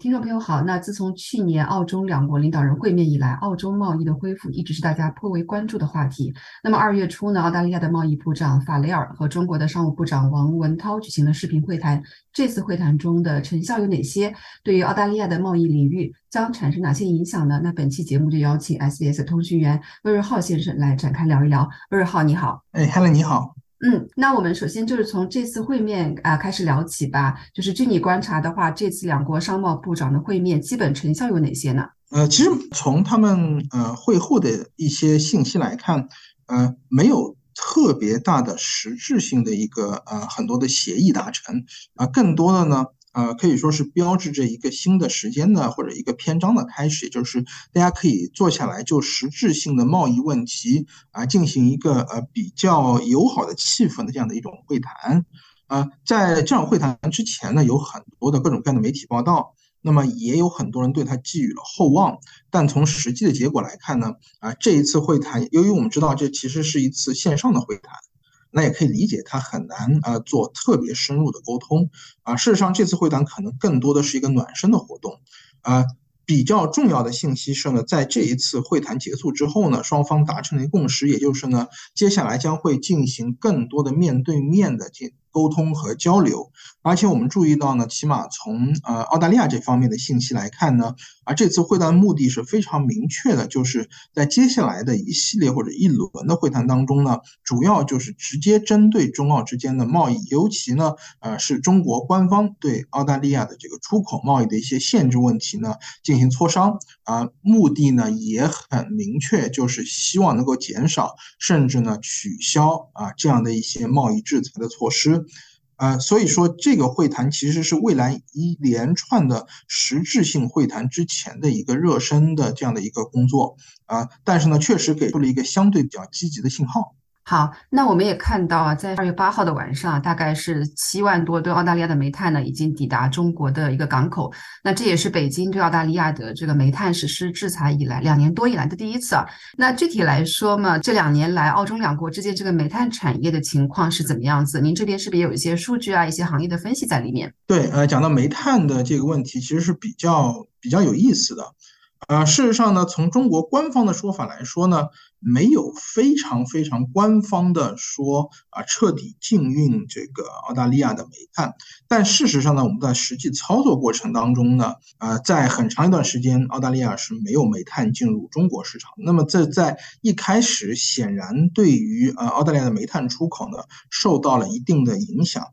听众朋友好，那自从去年澳中两国领导人会面以来，澳洲贸易的恢复一直是大家颇为关注的话题。那么二月初呢，澳大利亚的贸易部长法雷尔和中国的商务部长王文涛举行了视频会谈。这次会谈中的成效有哪些？对于澳大利亚的贸易领域将产生哪些影响呢？那本期节目就邀请 SBS 通讯员魏瑞浩先生来展开聊一聊。魏瑞浩，你好。哎，Helen，你好。嗯，那我们首先就是从这次会面啊开始聊起吧。就是据你观察的话，这次两国商贸部长的会面基本成效有哪些呢？呃，其实从他们呃会后的一些信息来看，呃，没有特别大的实质性的一个呃很多的协议达成啊，更多的呢。呃，可以说是标志着一个新的时间的或者一个篇章的开始，也就是大家可以坐下来就实质性的贸易问题啊进行一个呃比较友好的气氛的这样的一种会谈。呃，在这场会谈之前呢，有很多的各种各样的媒体报道，那么也有很多人对他寄予了厚望。但从实际的结果来看呢，啊，这一次会谈，由于我们知道这其实是一次线上的会谈。那也可以理解，他很难呃做特别深入的沟通啊。事实上，这次会谈可能更多的是一个暖身的活动啊。比较重要的信息是呢，在这一次会谈结束之后呢，双方达成了一共识，也就是呢，接下来将会进行更多的面对面的进。沟通和交流，而且我们注意到呢，起码从呃澳大利亚这方面的信息来看呢，啊这次会谈目的是非常明确的，就是在接下来的一系列或者一轮的会谈当中呢，主要就是直接针对中澳之间的贸易，尤其呢，呃是中国官方对澳大利亚的这个出口贸易的一些限制问题呢进行磋商，啊目的呢也很明确，就是希望能够减少甚至呢取消啊这样的一些贸易制裁的措施。呃，所以说这个会谈其实是未来一连串的实质性会谈之前的一个热身的这样的一个工作啊，但是呢，确实给出了一个相对比较积极的信号。好，那我们也看到啊，在二月八号的晚上，大概是七万多吨澳大利亚的煤炭呢，已经抵达中国的一个港口。那这也是北京对澳大利亚的这个煤炭实施制裁以来两年多以来的第一次啊。那具体来说嘛，这两年来澳中两国之间这个煤炭产业的情况是怎么样子？您这边是不是也有一些数据啊，一些行业的分析在里面？对，呃，讲到煤炭的这个问题，其实是比较比较有意思的。呃，事实上呢，从中国官方的说法来说呢，没有非常非常官方的说啊，彻底禁运这个澳大利亚的煤炭。但事实上呢，我们在实际操作过程当中呢，呃，在很长一段时间，澳大利亚是没有煤炭进入中国市场。那么这在一开始，显然对于呃澳大利亚的煤炭出口呢，受到了一定的影响。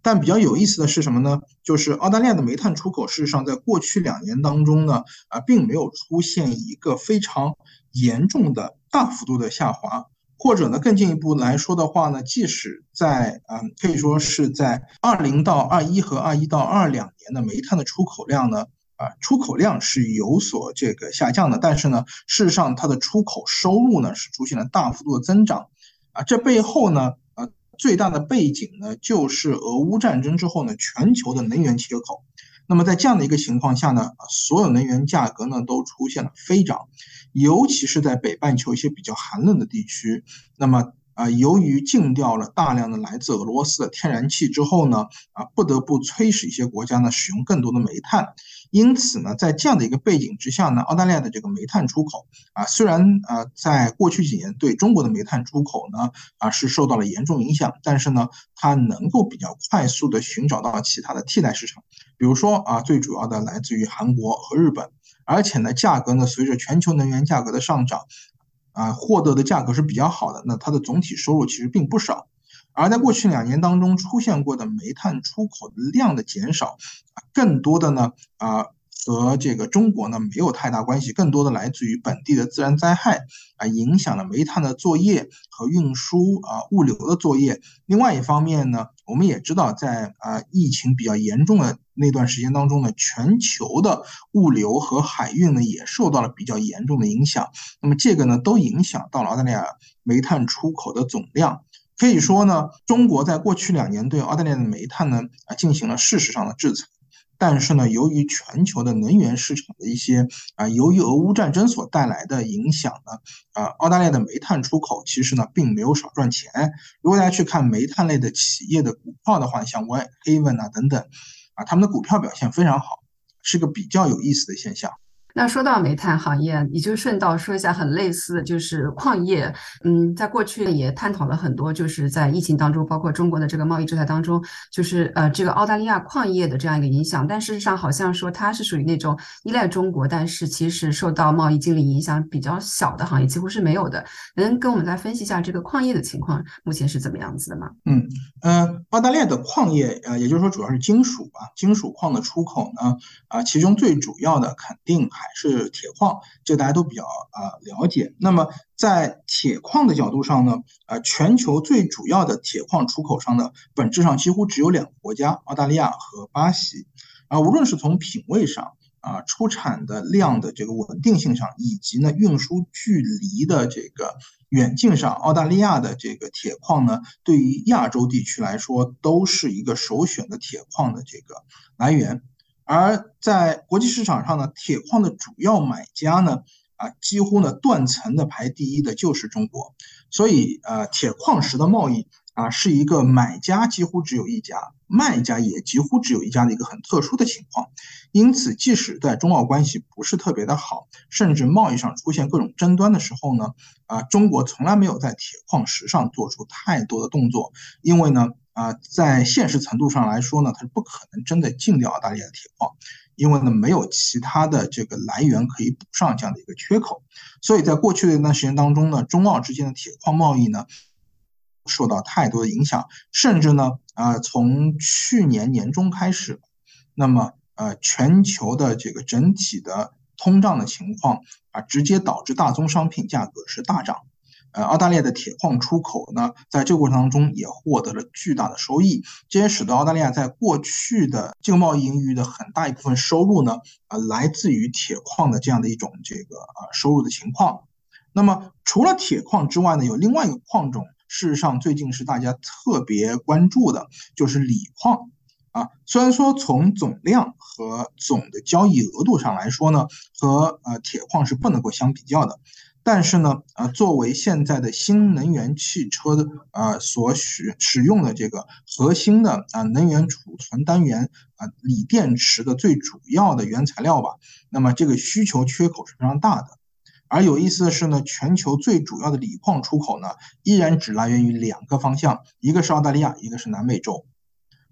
但比较有意思的是什么呢？就是澳大利亚的煤炭出口，事实上在过去两年当中呢，啊，并没有出现一个非常严重的大幅度的下滑，或者呢，更进一步来说的话呢，即使在啊，可以说是在二零到二一和二一到二两年的煤炭的出口量呢，啊，出口量是有所这个下降的，但是呢，事实上它的出口收入呢是出现了大幅度的增长，啊，这背后呢。最大的背景呢，就是俄乌战争之后呢，全球的能源缺口。那么在这样的一个情况下呢，所有能源价格呢都出现了飞涨，尤其是在北半球一些比较寒冷的地区。那么啊，由于禁掉了大量的来自俄罗斯的天然气之后呢，啊，不得不催使一些国家呢使用更多的煤炭。因此呢，在这样的一个背景之下呢，澳大利亚的这个煤炭出口啊，虽然啊，在过去几年对中国的煤炭出口呢啊是受到了严重影响，但是呢，它能够比较快速的寻找到其他的替代市场，比如说啊，最主要的来自于韩国和日本，而且呢，价格呢随着全球能源价格的上涨。啊，获得的价格是比较好的，那它的总体收入其实并不少。而在过去两年当中出现过的煤炭出口量的减少，更多的呢，啊。和这个中国呢没有太大关系，更多的来自于本地的自然灾害啊，影响了煤炭的作业和运输啊物流的作业。另外一方面呢，我们也知道，在啊疫情比较严重的那段时间当中呢，全球的物流和海运呢也受到了比较严重的影响。那么这个呢都影响到了澳大利亚煤炭出口的总量。可以说呢，中国在过去两年对澳大利亚的煤炭呢啊进行了事实上的制裁。但是呢，由于全球的能源市场的一些啊，由于俄乌战争所带来的影响呢，啊，澳大利亚的煤炭出口其实呢并没有少赚钱。如果大家去看煤炭类的企业的股票的话，像 Whitehaven 啊等等，啊，他们的股票表现非常好。是个比较有意思的现象。那说到煤炭行业，你就顺道说一下很类似的就是矿业。嗯，在过去也探讨了很多，就是在疫情当中，包括中国的这个贸易制裁当中，就是呃这个澳大利亚矿业的这样一个影响。但事实上好像说它是属于那种依赖中国，但是其实受到贸易经理影响比较小的行业，几乎是没有的。能跟我们来分析一下这个矿业的情况目前是怎么样子的吗？嗯呃，澳大利亚的矿业呃，也就是说主要是金属吧，金属矿的出口呢啊，其中最主要的肯定。还是铁矿，这个大家都比较啊了解。那么在铁矿的角度上呢，呃，全球最主要的铁矿出口商呢，本质上几乎只有两个国家，澳大利亚和巴西。啊，无论是从品位上啊，出产的量的这个稳定性上，以及呢运输距离的这个远近上，澳大利亚的这个铁矿呢，对于亚洲地区来说，都是一个首选的铁矿的这个来源。而在国际市场上呢，铁矿的主要买家呢，啊，几乎呢断层的排第一的就是中国，所以呃，铁矿石的贸易啊，是一个买家几乎只有一家，卖家也几乎只有一家的一个很特殊的情况。因此，即使在中澳关系不是特别的好，甚至贸易上出现各种争端的时候呢，啊，中国从来没有在铁矿石上做出太多的动作，因为呢。啊，在现实程度上来说呢，它是不可能真的禁掉澳大利亚的铁矿，因为呢没有其他的这个来源可以补上这样的一个缺口。所以在过去的一段时间当中呢，中澳之间的铁矿贸易呢受到太多的影响，甚至呢，啊，从去年年中开始，那么呃，全球的这个整体的通胀的情况啊，直接导致大宗商品价格是大涨。呃，澳大利亚的铁矿出口呢，在这个过程当中也获得了巨大的收益，这也使得澳大利亚在过去的这个贸易盈余的很大一部分收入呢，呃，来自于铁矿的这样的一种这个呃收入的情况。那么，除了铁矿之外呢，有另外一个矿种，事实上最近是大家特别关注的，就是锂矿啊。虽然说从总量和总的交易额度上来说呢，和呃铁矿是不能够相比较的。但是呢，啊，作为现在的新能源汽车的啊所使使用的这个核心的啊能源储存单元啊锂电池的最主要的原材料吧，那么这个需求缺口是非常大的。而有意思的是呢，全球最主要的锂矿出口呢，依然只来源于两个方向，一个是澳大利亚，一个是南美洲。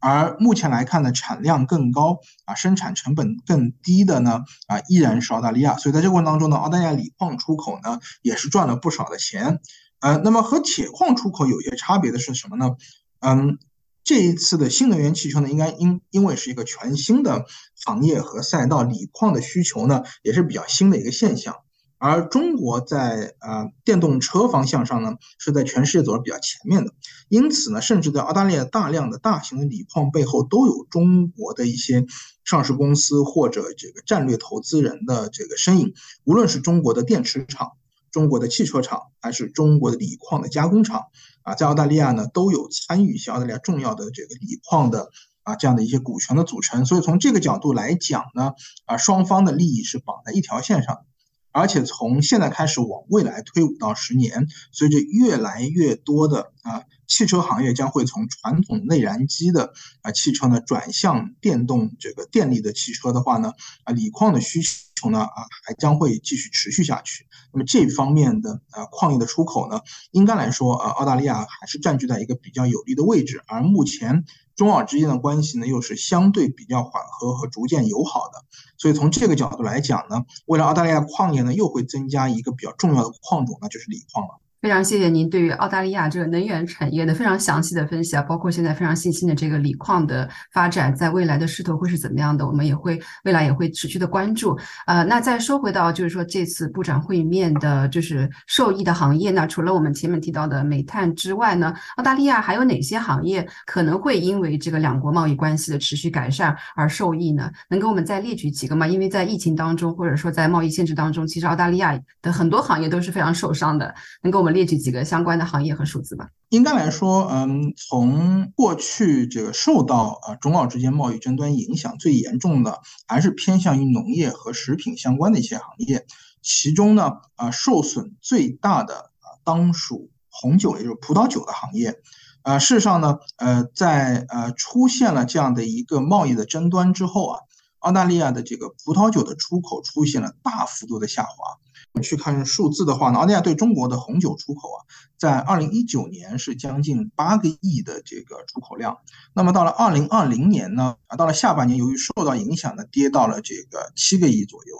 而目前来看呢，产量更高啊，生产成本更低的呢啊，依然是澳大利亚。所以在这个过程当中呢，澳大利亚锂矿出口呢也是赚了不少的钱。呃，那么和铁矿出口有些差别的是什么呢？嗯，这一次的新能源汽车呢，应该因因为是一个全新的行业和赛道，锂矿的需求呢也是比较新的一个现象。而中国在呃电动车方向上呢，是在全世界走的比较前面的，因此呢，甚至在澳大利亚大量的大型的锂矿背后，都有中国的一些上市公司或者这个战略投资人的这个身影。无论是中国的电池厂、中国的汽车厂，还是中国的锂矿的加工厂，啊，在澳大利亚呢，都有参与一些澳大利亚重要的这个锂矿的啊这样的一些股权的组成。所以从这个角度来讲呢，啊，双方的利益是绑在一条线上的。而且从现在开始往未来推五到十年，随着越来越多的啊汽车行业将会从传统内燃机的啊汽车呢转向电动这个电力的汽车的话呢啊锂矿的需求呢啊还将会继续持续下去。那么这方面的啊矿业的出口呢，应该来说啊澳大利亚还是占据在一个比较有利的位置。而目前中澳之间的关系呢又是相对比较缓和和逐渐友好的。所以从这个角度来讲呢，未来澳大利亚矿业呢又会增加一个比较重要的矿种，那就是锂矿了。非常谢谢您对于澳大利亚这个能源产业的非常详细的分析啊，包括现在非常新兴的这个锂矿的发展，在未来的势头会是怎么样的，我们也会未来也会持续的关注。呃，那再说回到就是说这次部长会面的，就是受益的行业，那除了我们前面提到的煤炭之外呢，澳大利亚还有哪些行业可能会因为这个两国贸易关系的持续改善而受益呢？能给我们再列举几个吗？因为在疫情当中，或者说在贸易限制当中，其实澳大利亚的很多行业都是非常受伤的，能给我们。列举几个相关的行业和数字吧。应该来说，嗯，从过去这个受到呃中澳之间贸易争端影响最严重的，还是偏向于农业和食品相关的一些行业。其中呢，啊，受损最大的啊，当属红酒，也就是葡萄酒的行业。呃，事实上呢，呃，在呃出现了这样的一个贸易的争端之后啊，澳大利亚的这个葡萄酒的出口出现了大幅度的下滑。我们去看数字的话呢，澳大利亚对中国的红酒出口啊，在二零一九年是将近八个亿的这个出口量。那么到了二零二零年呢，啊，到了下半年，由于受到影响呢，跌到了这个七个亿左右。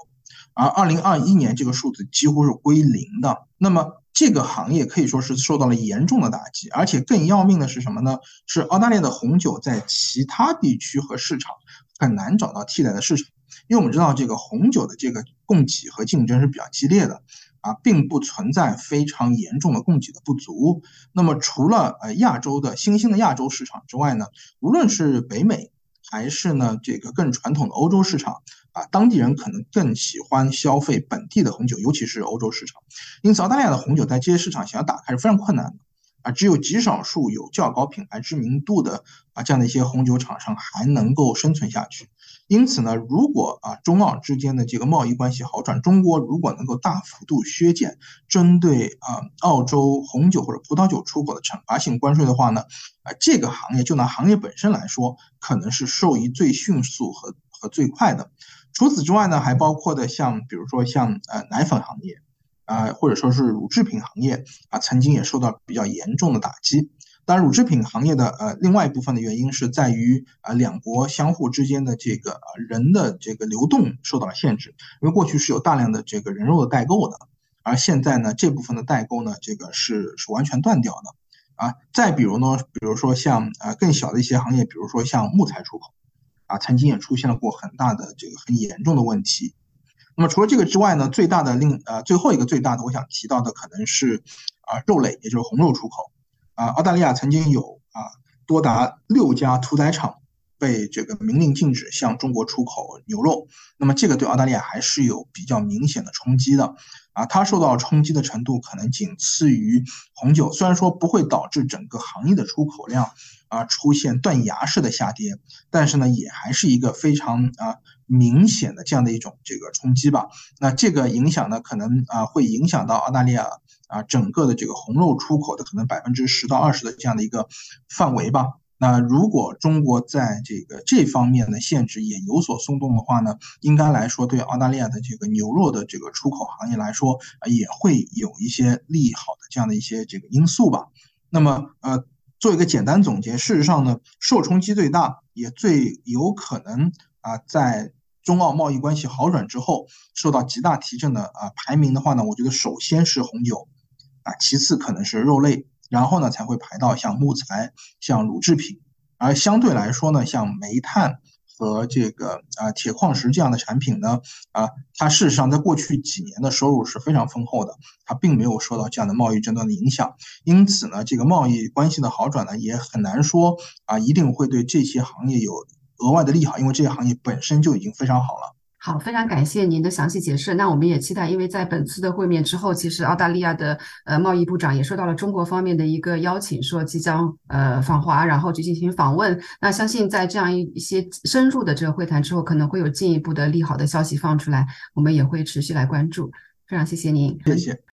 而二零二一年这个数字几乎是归零的。那么这个行业可以说是受到了严重的打击，而且更要命的是什么呢？是澳大利亚的红酒在其他地区和市场很难找到替代的市场。因为我们知道这个红酒的这个供给和竞争是比较激烈的，啊，并不存在非常严重的供给的不足。那么除了呃亚洲的新兴的亚洲市场之外呢，无论是北美还是呢这个更传统的欧洲市场，啊，当地人可能更喜欢消费本地的红酒，尤其是欧洲市场。因此，澳大利亚的红酒在这些市场想要打开是非常困难的。啊，只有极少数有较高品牌知名度的啊这样的一些红酒厂商还能够生存下去。因此呢，如果啊中澳之间的这个贸易关系好转，中国如果能够大幅度削减针对啊澳洲红酒或者葡萄酒出口的惩罚性关税的话呢，啊这个行业就拿行业本身来说，可能是受益最迅速和和最快的。除此之外呢，还包括的像比如说像呃奶粉行业。啊，或者说是乳制品行业啊，曾经也受到比较严重的打击。当然，乳制品行业的呃另外一部分的原因是在于啊两国相互之间的这个呃人的这个流动受到了限制，因为过去是有大量的这个人肉的代购的，而现在呢这部分的代购呢这个是是完全断掉的啊。再比如呢，比如说像呃更小的一些行业，比如说像木材出口啊，曾经也出现了过很大的这个很严重的问题。那么除了这个之外呢，最大的另呃最后一个最大的我想提到的可能是啊肉类，也就是红肉出口啊，澳大利亚曾经有啊多达六家屠宰场被这个明令禁止向中国出口牛肉，那么这个对澳大利亚还是有比较明显的冲击的啊，它受到冲击的程度可能仅次于红酒，虽然说不会导致整个行业的出口量啊出现断崖式的下跌，但是呢也还是一个非常啊。明显的这样的一种这个冲击吧，那这个影响呢，可能啊会影响到澳大利亚啊整个的这个红肉出口的可能百分之十到二十的这样的一个范围吧。那如果中国在这个这方面的限制也有所松动的话呢，应该来说对澳大利亚的这个牛肉的这个出口行业来说啊也会有一些利好的这样的一些这个因素吧。那么呃做一个简单总结，事实上呢，受冲击最大也最有可能啊在。中澳贸易关系好转之后，受到极大提振的啊排名的话呢，我觉得首先是红酒，啊，其次可能是肉类，然后呢才会排到像木材、像乳制品，而相对来说呢，像煤炭和这个啊铁矿石这样的产品呢，啊，它事实上在过去几年的收入是非常丰厚的，它并没有受到这样的贸易争端的影响，因此呢，这个贸易关系的好转呢，也很难说啊一定会对这些行业有。额外的利好，因为这些行业本身就已经非常好了。好，非常感谢您的详细解释。那我们也期待，因为在本次的会面之后，其实澳大利亚的呃贸易部长也受到了中国方面的一个邀请，说即将呃访华，然后去进行访问。那相信在这样一一些深入的这个会谈之后，可能会有进一步的利好的消息放出来，我们也会持续来关注。非常谢谢您，谢谢。